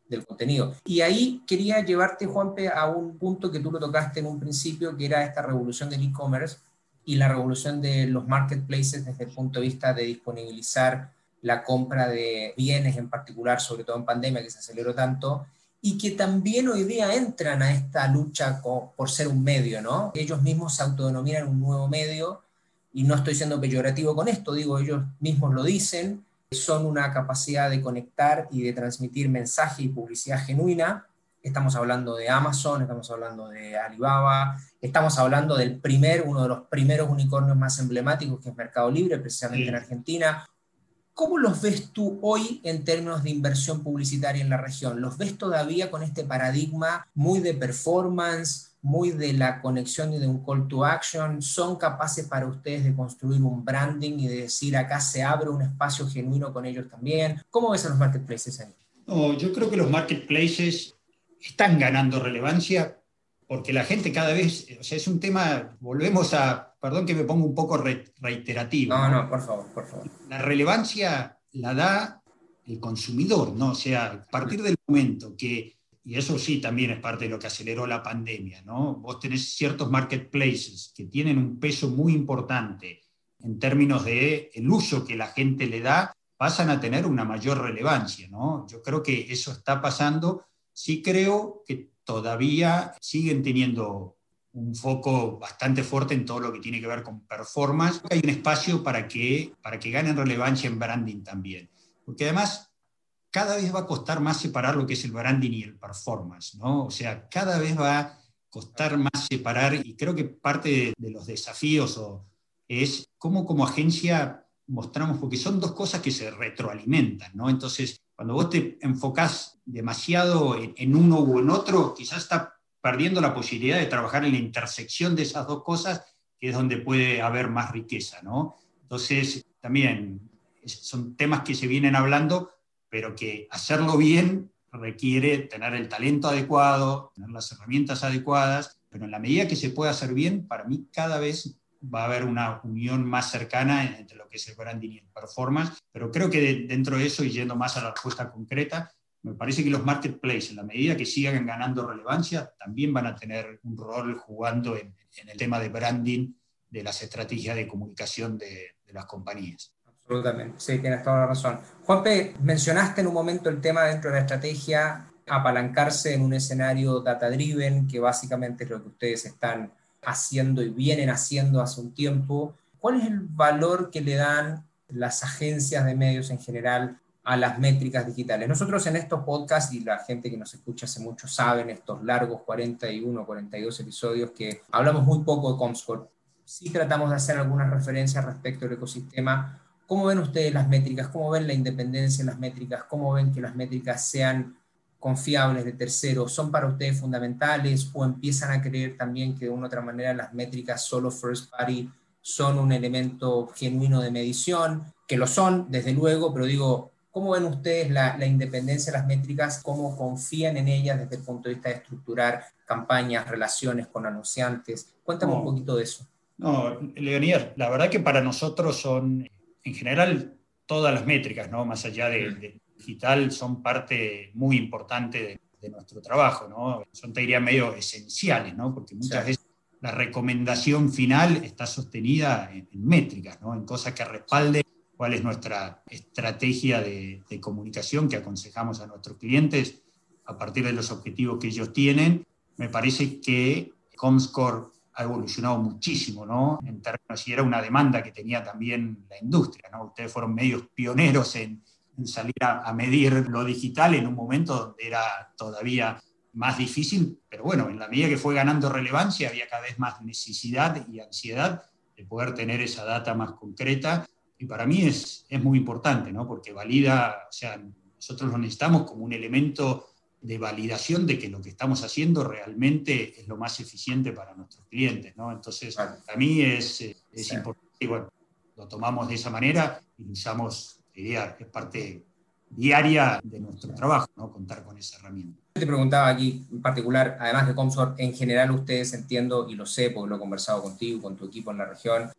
del contenido. Y ahí quería llevarte, Juanpe, a un punto que tú lo tocaste en un principio, que era esta revolución del e-commerce y la revolución de los marketplaces desde el punto de vista de disponibilizar la compra de bienes en particular, sobre todo en pandemia que se aceleró tanto, y que también hoy día entran a esta lucha por ser un medio, ¿no? Ellos mismos se autodenominan un nuevo medio, y no estoy siendo peyorativo con esto, digo, ellos mismos lo dicen, son una capacidad de conectar y de transmitir mensaje y publicidad genuina. Estamos hablando de Amazon, estamos hablando de Alibaba, estamos hablando del primer, uno de los primeros unicornios más emblemáticos que es Mercado Libre, precisamente en Argentina. ¿Cómo los ves tú hoy en términos de inversión publicitaria en la región? ¿Los ves todavía con este paradigma muy de performance, muy de la conexión y de un call to action, son capaces para ustedes de construir un branding y de decir acá se abre un espacio genuino con ellos también. ¿Cómo ves a los marketplaces ahí? yo creo que los marketplaces están ganando relevancia porque la gente cada vez, o sea, es un tema, volvemos a, perdón que me ponga un poco reiterativo. No, no, por favor, por favor. La relevancia la da el consumidor, ¿no? O sea, a partir del momento que y eso sí también es parte de lo que aceleró la pandemia, ¿no? Vos tenés ciertos marketplaces que tienen un peso muy importante en términos de el uso que la gente le da, pasan a tener una mayor relevancia, ¿no? Yo creo que eso está pasando. Sí creo que todavía siguen teniendo un foco bastante fuerte en todo lo que tiene que ver con performance. Hay un espacio para que, para que ganen relevancia en branding también. Porque además cada vez va a costar más separar lo que es el branding y el performance, ¿no? O sea, cada vez va a costar más separar y creo que parte de, los desafíos es cómo como agencia mostramos, porque son dos cosas que se retroalimentan, ¿no? Entonces, cuando vos te enfocás demasiado en, uno u en otro, quizás está perdiendo la posibilidad de trabajar en la intersección de esas dos cosas, que es donde puede haber más riqueza, ¿no? Entonces, también son temas que se vienen hablando, pero que hacerlo bien requiere tener el talento adecuado, tener las herramientas adecuadas, pero en la medida que se pueda hacer bien, para mí cada vez va a haber una unión más cercana entre lo que es el branding y el performance, pero creo que dentro de eso, y yendo más a la respuesta concreta, me parece que los marketplaces, en la medida que sigan ganando relevancia, también van a tener un rol jugando en, el tema de branding de las estrategias de comunicación de las compañías. Absolutamente, sí, tienes toda la razón. Juanpe, mencionaste en un momento el tema dentro de la estrategia, apalancarse en un escenario data-driven, que básicamente es lo que ustedes están haciendo y vienen haciendo hace un tiempo. ¿Cuál es el valor que le dan las agencias de medios en general a las métricas digitales? Nosotros en estos podcasts, y la gente que nos escucha hace mucho saben, estos largos 41, 42 episodios que hablamos muy poco de Comscore, sí tratamos de hacer algunas referencias respecto al ecosistema ¿Cómo ven ustedes las métricas? ¿Cómo ven la independencia en las métricas? ¿Cómo ven que las métricas sean confiables de terceros? ¿Son para ustedes fundamentales o empiezan a creer también que de una u otra manera las métricas solo first party son un elemento genuino de medición? Que lo son, desde luego, pero digo, ¿cómo ven ustedes la, independencia de las métricas? ¿Cómo confían en ellas desde el punto de vista de estructurar campañas, relaciones con anunciantes? Cuéntame un poquito de eso. No, Leonier, la verdad que para nosotros son en general todas las métricas, ¿no? más allá de, digital, son parte muy importante de, nuestro trabajo. ¿no? Son, te diría, medio esenciales, ¿no? porque muchas veces la recomendación final está sostenida en, métricas, ¿no? en cosas que respalden cuál es nuestra estrategia de, de comunicación que aconsejamos a nuestros clientes a partir de los objetivos que ellos tienen. Me parece que Comscore ha evolucionado muchísimo, ¿no? En términos, y era una demanda que tenía también la industria, ¿no? Ustedes fueron medios pioneros en, salir a, medir lo digital en un momento donde era todavía más difícil, pero bueno, en la medida que fue ganando relevancia había cada vez más necesidad y ansiedad de poder tener esa data más concreta, y para mí es, es muy importante, ¿no? Porque valida, o sea, nosotros lo necesitamos como un elemento de validación de que lo que estamos haciendo realmente es lo más eficiente para nuestros clientes. ¿no? Entonces, a mí es, es importante y bueno, lo tomamos de esa manera y lo usamos, diría, es parte diaria de nuestro trabajo, ¿no? contar con esa herramienta. Te preguntaba aquí en particular, además de Comsort, en general ustedes entiendo y lo sé porque lo he conversado contigo, con tu equipo en la región,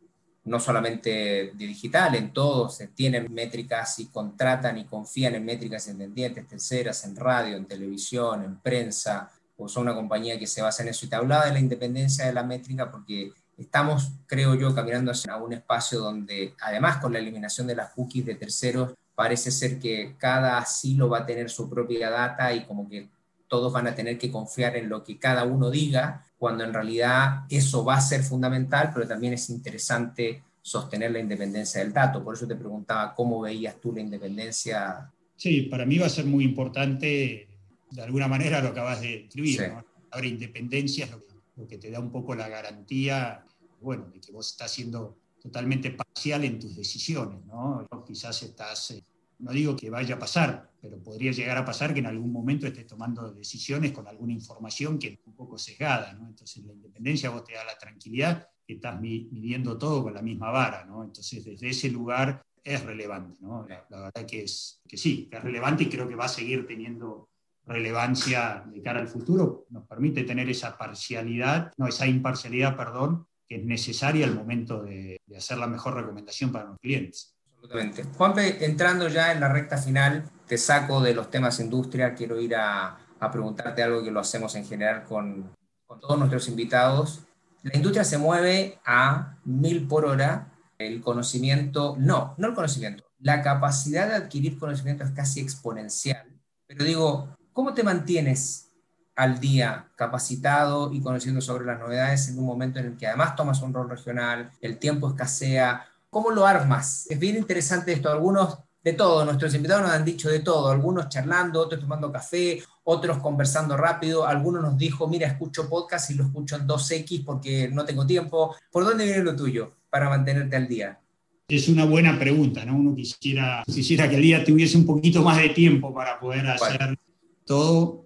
no solamente de digital, en todos tienen métricas y contratan y confían en métricas independientes, terceras, en radio, en televisión, en prensa, o son una compañía que se basa en eso. Y te hablaba de la independencia de la métrica porque estamos, creo yo, caminando hacia un espacio donde, además con la eliminación de las cookies de terceros, parece ser que cada asilo va a tener su propia data y como que todos van a tener que confiar en lo que cada uno diga, cuando en realidad eso va a ser fundamental, pero también es interesante sostener la independencia del dato. Por eso te preguntaba cómo veías tú la independencia. Sí, para mí va a ser muy importante, de alguna manera lo acabas de escribir. Ahora, independencia es lo que, te da un poco la garantía, bueno, de que vos estás siendo totalmente parcial en tus decisiones, ¿no? Quizás estás eh, no digo que vaya a pasar, pero podría llegar a pasar que en algún momento estés tomando decisiones con alguna información que es un poco sesgada, ¿no? Entonces la independencia vos te da la tranquilidad que estás midiendo todo con la misma vara, ¿no? Entonces desde ese lugar es relevante, ¿no? La, verdad que es que sí, es relevante y creo que va a seguir teniendo relevancia de cara al futuro, nos permite tener esa parcialidad, no, esa imparcialidad, perdón, que es necesaria al momento de, de hacer la mejor recomendación para los clientes. Absolutamente. Juanpe, entrando ya en la recta final, te saco de los temas industria, quiero ir a, preguntarte algo que lo hacemos en general con, con, todos nuestros invitados. La industria se mueve a mil por hora, el conocimiento, no, no el conocimiento, la capacidad de adquirir conocimiento es casi exponencial, pero digo, ¿cómo te mantienes al día capacitado y conociendo sobre las novedades en un momento en el que además tomas un rol regional, el tiempo escasea, ¿Cómo lo armas? Es bien interesante esto. Algunos de todo, nuestros invitados nos han dicho de todo, algunos charlando, otros tomando café, otros conversando rápido, algunos nos dijo, mira, escucho podcast y lo escucho en 2X porque no tengo tiempo. ¿Por dónde viene lo tuyo para mantenerte al día? Es una buena pregunta, ¿no? Uno quisiera, quisiera que el día tuviese un poquito más de tiempo para poder hacer todo.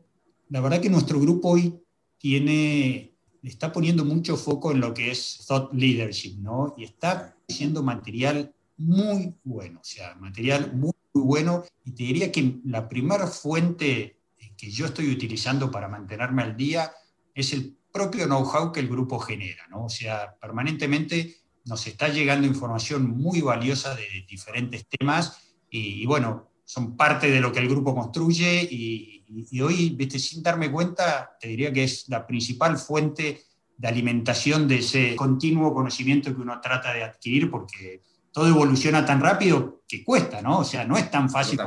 La verdad que nuestro grupo hoy tiene, está poniendo mucho foco en lo que es thought leadership, ¿no? Y está siendo material muy bueno, o sea, material muy, muy bueno. Y te diría que la primera fuente que yo estoy utilizando para mantenerme al día es el propio know-how que el grupo genera, ¿no? O sea, permanentemente nos está llegando información muy valiosa de diferentes temas y, bueno, son parte de lo que el grupo construye y, y, hoy, viste, sin darme cuenta, te diría que es la principal fuente de alimentación de ese continuo conocimiento que uno trata de adquirir, porque todo evoluciona tan rápido que cuesta, ¿no? O sea, no es tan fácil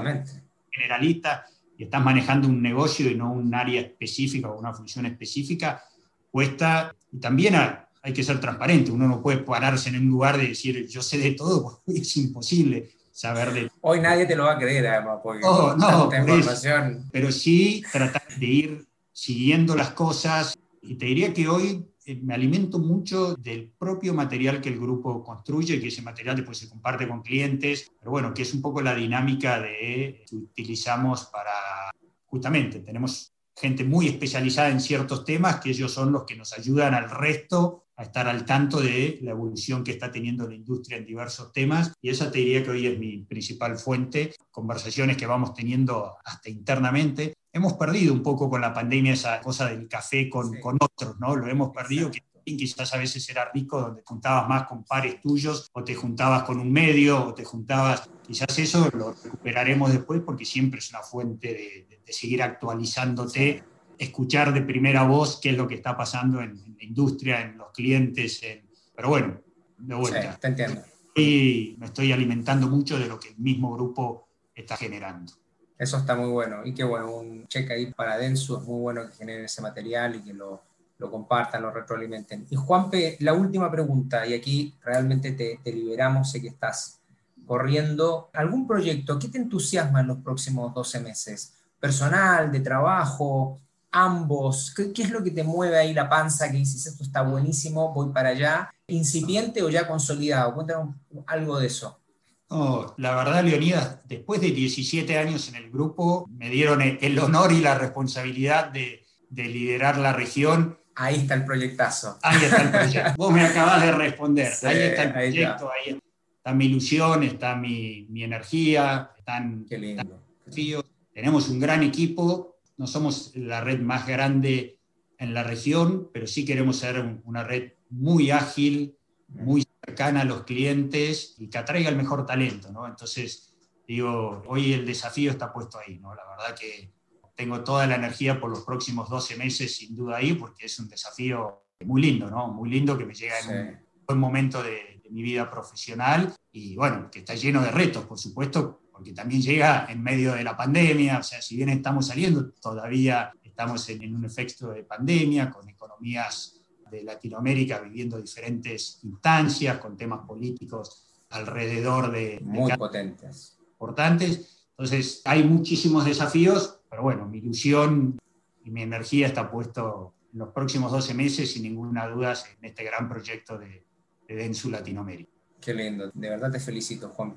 generalista y estás manejando un negocio y no un área específica o una función específica, cuesta, y también hay que ser transparente, uno no puede pararse en un lugar de decir yo sé de todo, porque es imposible saber de... Hoy nadie te lo va a creer, además, porque oh, no, información... pero sí tratar de ir siguiendo las cosas, y te diría que hoy eh, me alimento mucho del propio material que el grupo construye, que ese material después se comparte con clientes, pero bueno, que es un poco la dinámica de que utilizamos para, justamente, tenemos gente muy especializada en ciertos temas, que ellos son los que nos ayudan al resto a estar al tanto de la evolución que está teniendo la industria en diversos temas. Y esa te diría que hoy es mi principal fuente, conversaciones que vamos teniendo hasta internamente. Hemos perdido un poco con la pandemia esa cosa del café con, con otros, ¿no? Lo hemos perdido, que quizás a veces era rico donde juntabas más con pares tuyos, o te juntabas con un medio, o te juntabas, quizás eso lo recuperaremos después porque siempre es una fuente de, de, seguir actualizándote, escuchar de primera voz qué es lo que está pasando en, la industria, en los clientes, pero bueno, de vuelta. Sí, te entiendo. Y me estoy alimentando mucho de lo que el mismo grupo está generando. Eso está muy bueno. Y qué bueno, un check ahí para Densu, es muy bueno que generen ese material y que lo, lo compartan, lo retroalimenten. Y Juanpe, la última pregunta, y aquí realmente te, te, liberamos, sé que estás corriendo. ¿Algún proyecto? ¿Qué te entusiasma en los próximos 12 meses? ¿Personal, de trabajo, ambos? ¿Qué, ¿Qué, es lo que te mueve ahí la panza que dices, esto está buenísimo, voy para allá? ¿Incipiente o ya consolidado? Cuéntanos algo de eso la verdad, Leonidas, después de 17 años en el grupo, me dieron el honor y la responsabilidad de, liderar la región. Ahí está el proyectazo. Ahí está el proyecto. Vos me acabas de responder. ahí está el proyecto, ahí, está mi ilusión, está mi, energía, están, Qué lindo. Tenemos un gran equipo, no somos la red más grande en la región, pero sí queremos ser una red muy ágil, muy cercana a los clientes y que atraiga el mejor talento, ¿no? Entonces, digo, hoy el desafío está puesto ahí, ¿no? La verdad que tengo toda la energía por los próximos 12 meses sin duda ahí, porque es un desafío muy lindo, ¿no? Muy lindo que me llega en un buen momento de, de mi vida profesional y bueno, que está lleno de retos, por supuesto, porque también llega en medio de la pandemia, o sea, si bien estamos saliendo, todavía estamos en, un efecto de pandemia, con economías de Latinoamérica viviendo diferentes instancias, con temas políticos alrededor de... Muy potentes. Importantes. Entonces, hay muchísimos desafíos, pero bueno, mi ilusión y mi energía está puesto en los próximos 12 meses, sin ninguna duda, en este gran proyecto de, de Densu Latinoamérica. Qué lindo, de verdad te felicito, Juan.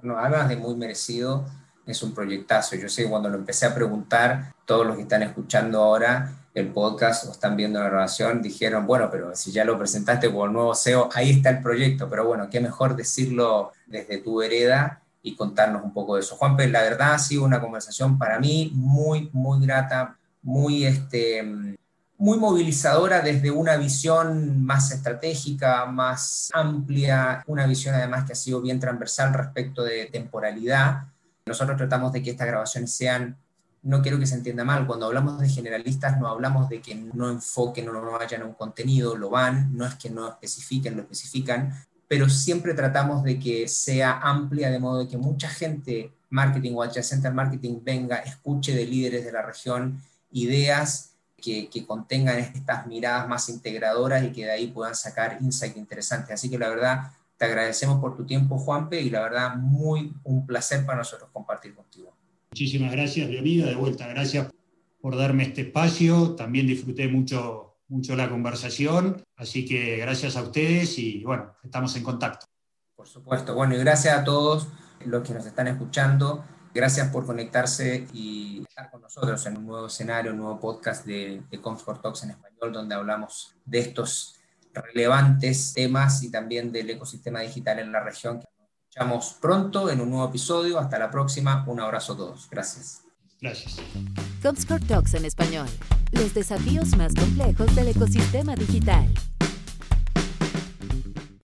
No, además de muy merecido, es un proyectazo. Yo sé que cuando lo empecé a preguntar, todos los que están escuchando ahora el podcast o están viendo la grabación dijeron, bueno, pero si ya lo presentaste como nuevo CEO, ahí está el proyecto. Pero bueno, qué mejor decirlo desde tu hereda y contarnos un poco de eso. Juan, la verdad ha sido una conversación para mí muy, muy grata, muy este, muy movilizadora desde una visión más estratégica, más amplia, una visión además que ha sido bien transversal respecto de temporalidad. Nosotros tratamos de que estas grabaciones sean, no quiero que se entienda mal, cuando hablamos de generalistas no hablamos de que no enfoquen o no vayan a un contenido, lo van, no es que no especifiquen, lo especifican, pero siempre tratamos de que sea amplia de modo de que mucha gente, marketing o adyacente al marketing, venga, escuche de líderes de la región ideas que, contengan estas miradas más integradoras y que de ahí puedan sacar insight interesantes. Así que la verdad, te agradecemos por tu tiempo, Juanpe, y la verdad, muy un placer para nosotros compartir contigo. Muchísimas gracias, Leonida, de vuelta, gracias por darme este espacio. También disfruté mucho, mucho la conversación, así que gracias a ustedes y bueno, estamos en contacto. Por supuesto, bueno, y gracias a todos los que nos están escuchando. Gracias por conectarse y estar con nosotros en un nuevo escenario, un nuevo podcast de, de Comscore Talks en español, donde hablamos de estos relevantes temas y también del ecosistema digital en la región. Nos escuchamos pronto en un nuevo episodio. Hasta la próxima. Un abrazo a todos. Gracias. Gracias. Comscore Talks en español. Los desafíos más complejos del ecosistema digital.